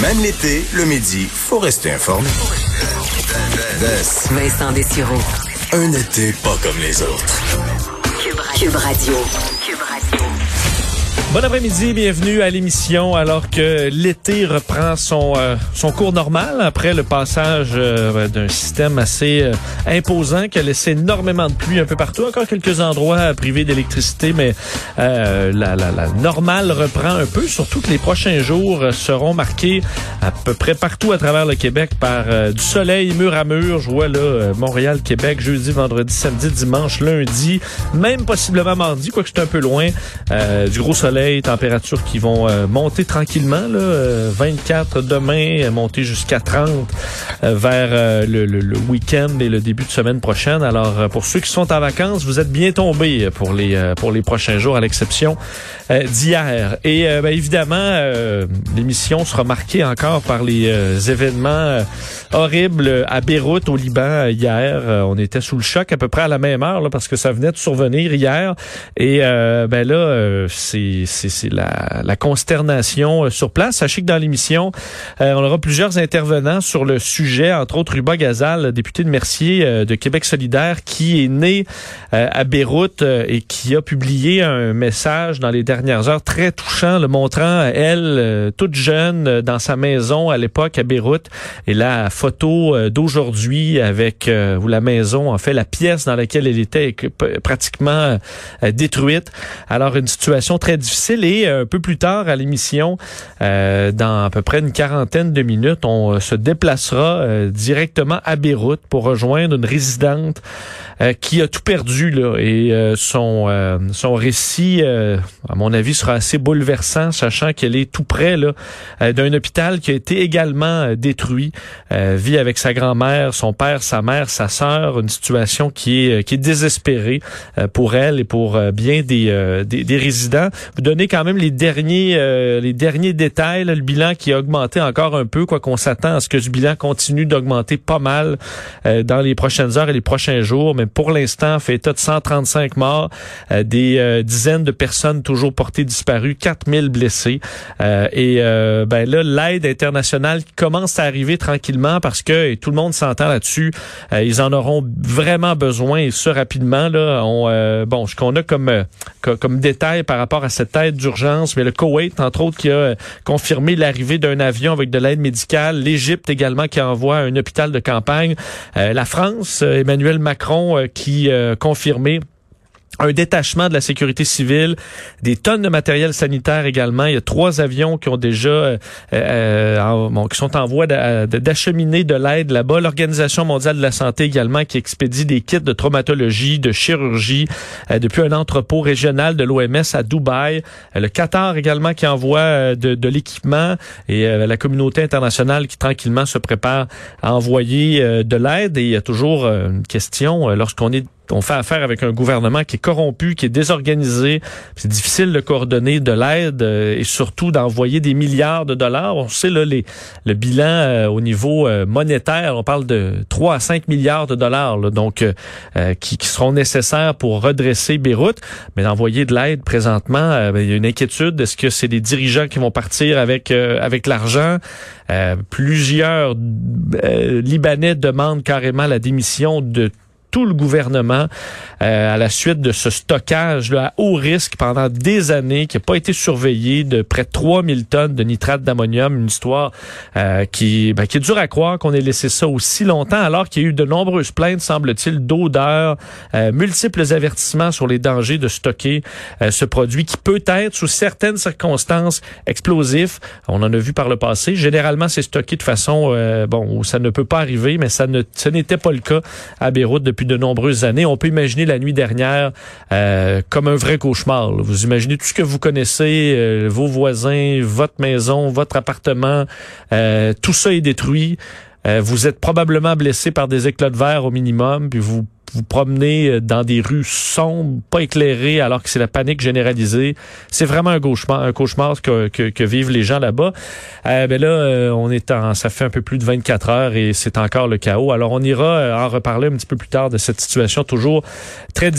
Même l'été, le midi, faut rester informé. Vincent Dessureau. Un été pas comme les autres. Cube Radio. Bon après-midi, bienvenue à l'émission alors que l'été reprend son euh, son cours normal après le passage euh, d'un système assez euh, imposant qui a laissé énormément de pluie un peu partout, encore quelques endroits privés d'électricité, mais la, la, la normale reprend un peu, surtout que les prochains jours seront marqués à peu près partout à travers le Québec par du soleil mur à mur. Je vois là Montréal, Québec, jeudi, vendredi, samedi, dimanche, lundi, même possiblement mardi, quoique c'est un peu loin, du gros soleil températures qui vont euh, monter tranquillement. Là, euh, 24 demain, euh, monter jusqu'à 30 euh, vers le, week-end et le début de semaine prochaine. Alors, pour ceux qui sont en vacances, vous êtes bien tombés pour les pour les prochains jours, à l'exception d'hier. Et ben, évidemment, l'émission sera marquée encore par les événements horribles à Beyrouth, au Liban, hier. on était sous le choc à peu près à la même heure parce que ça venait de survenir hier. Et ben là, c'est c'est la, la, consternation euh, sur place. Sachez que dans l'émission, euh, on aura plusieurs intervenants sur le sujet, entre autres Ruba Gazal, député de Mercier euh, de Québec solidaire, qui est né à Beyrouth et qui a publié un message dans les dernières heures très touchant, le montrant elle, toute jeune, dans sa maison à l'époque à Beyrouth. Et la photo d'aujourd'hui avec où la maison, en fait, la pièce dans laquelle elle était pratiquement détruite. Alors, une situation très difficile et un peu plus tard à l'émission, euh, dans à peu près une quarantaine de minutes, on euh, se déplacera euh, directement à Beyrouth pour rejoindre une résidente qui a tout perdu là. Et son son récit à mon avis sera assez bouleversant sachant qu'elle est tout près là d'un hôpital qui a été également détruit vit avec sa grand-mère son père sa mère sa sœur une situation qui est qui est désespérée pour elle et pour bien des, des, des résidents. Vous donnez quand même les derniers euh, les derniers détails. le bilan qui a augmenté encore un peu, quoi qu'on s'attend à ce que ce bilan continue d'augmenter pas mal euh, dans les prochaines heures et les prochains jours. Mais pour l'instant, fait état de 135 morts, euh, des dizaines de personnes toujours portées disparues, 4000 blessés. et ben là, l'aide internationale commence à arriver tranquillement parce que tout le monde s'entend là-dessus. ils en auront vraiment besoin et ce rapidement. Là, on, bon, ce qu'on a comme comme détail par rapport à cette d'urgence, mais le Koweït, entre autres, qui a euh, confirmé l'arrivée d'un avion avec de l'aide médicale, l'Égypte également qui envoie un hôpital de campagne, euh, la France, euh, Emmanuel Macron qui a confirmé un détachement de la sécurité civile, des tonnes de matériel sanitaire également. Il y a trois avions qui ont déjà euh, euh qui sont en voie d'acheminer de, l'aide là-bas. L'Organisation mondiale de la santé également qui expédie des kits de traumatologie, de chirurgie euh, depuis un entrepôt régional de l'OMS à Dubaï. Euh, le Qatar également qui envoie de, de l'équipement et la communauté internationale qui tranquillement se prépare à envoyer de l'aide. Et il y a toujours une question lorsqu'on est on fait affaire avec un gouvernement qui est corrompu, qui est désorganisé. C'est difficile de coordonner de l'aide euh, et surtout d'envoyer des milliards de dollars. On sait là les, le bilan euh, au niveau euh, monétaire, on parle de 3 à 5 milliards de dollars donc qui, seront nécessaires pour redresser Beyrouth. Mais d'envoyer de l'aide présentement, ben, il y a une inquiétude. Est-ce que c'est des dirigeants qui vont partir avec avec l'argent? plusieurs Libanais demandent carrément la démission de tout le gouvernement euh, à la suite de ce stockage là, à haut risque pendant des années qui n'a pas été surveillé de près de 3000 tonnes de nitrate d'ammonium. Une histoire euh, qui, ben, qui est dure à croire qu'on ait laissé ça aussi longtemps alors qu'il y a eu de nombreuses plaintes, semble-t-il, d'odeur, euh, multiples avertissements sur les dangers de stocker ce produit qui peut être, sous certaines circonstances, explosif. On en a vu par le passé. Généralement, c'est stocké de façon bon où ça ne peut pas arriver, mais ça ne ce n'était pas le cas à Beyrouth depuis de nombreuses années. On peut imaginer la nuit dernière euh, comme un vrai cauchemar. Vous imaginez tout ce que vous connaissez, euh, vos voisins, votre maison, votre appartement, euh, tout ça est détruit. Vous êtes probablement blessé par des éclats de verre au minimum, puis vous vous promenez euh, dans des rues sombres, pas éclairées, alors que c'est la panique généralisée. C'est vraiment un cauchemar, un cauchemar que, que, que vivent les gens là-bas. Euh, ben là, euh, on est en, ça fait un peu plus de 24 heures et c'est encore le chaos. Alors on ira euh, en reparler un petit peu plus tard de cette situation toujours très